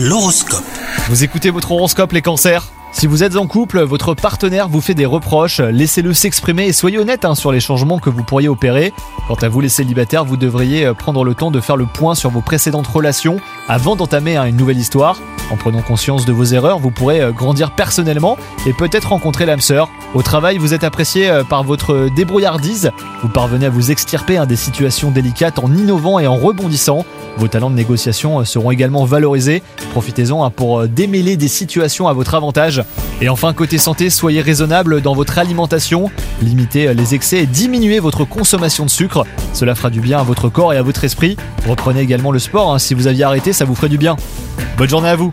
L'horoscope. Vous écoutez votre horoscope les cancers? Si vous êtes en couple, votre partenaire vous fait des reproches, laissez-le s'exprimer et soyez honnête hein, sur les changements que vous pourriez opérer. Quant à vous les célibataires, vous devriez euh, prendre le temps de faire le point sur vos précédentes relations avant d'entamer hein, une nouvelle histoire. En prenant conscience de vos erreurs, vous pourrez euh, grandir personnellement et peut-être rencontrer l'âme sœur. Au travail, vous êtes apprécié euh, par votre débrouillardise, vous parvenez à vous extirper hein, des situations délicates en innovant et en rebondissant. Vos talents de négociation seront également valorisés. Profitez-en pour démêler des situations à votre avantage. Et enfin, côté santé, soyez raisonnable dans votre alimentation, limitez les excès et diminuez votre consommation de sucre. Cela fera du bien à votre corps et à votre esprit. Reprenez également le sport, hein. si vous aviez arrêté, ça vous ferait du bien. Bonne journée à vous